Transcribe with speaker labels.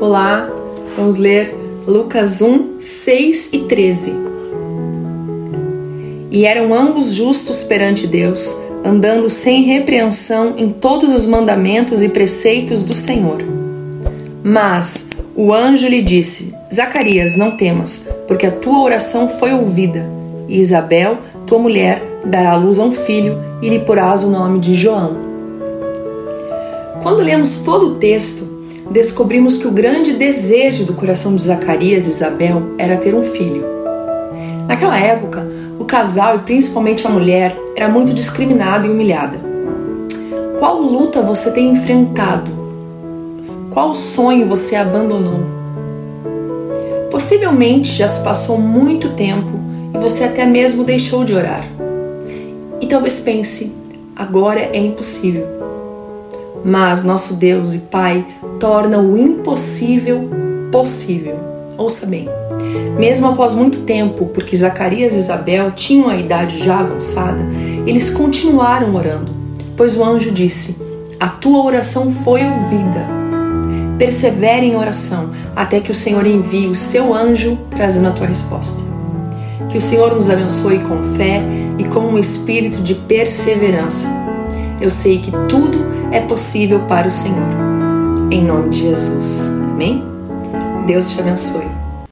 Speaker 1: Olá, vamos ler Lucas 1, 6 e 13. E eram ambos justos perante Deus, andando sem repreensão em todos os mandamentos e preceitos do Senhor. Mas o anjo lhe disse: Zacarias, não temas, porque a tua oração foi ouvida, e Isabel, tua mulher, dará à luz a um filho e lhe porás o nome de João. Quando lemos todo o texto, descobrimos que o grande desejo do coração de Zacarias e Isabel era ter um filho. Naquela época, o casal e principalmente a mulher era muito discriminada e humilhada. Qual luta você tem enfrentado? Qual sonho você abandonou? Possivelmente já se passou muito tempo e você até mesmo deixou de orar. E talvez pense: agora é impossível. Mas nosso Deus e Pai torna o impossível possível. Ouça bem. Mesmo após muito tempo, porque Zacarias e Isabel tinham a idade já avançada, eles continuaram orando, pois o anjo disse: A tua oração foi ouvida. Persevere em oração até que o Senhor envie o seu anjo trazendo a tua resposta. Que o Senhor nos abençoe com fé e com um espírito de perseverança. Eu sei que tudo é possível para o Senhor. Em nome de Jesus. Amém? Deus te abençoe.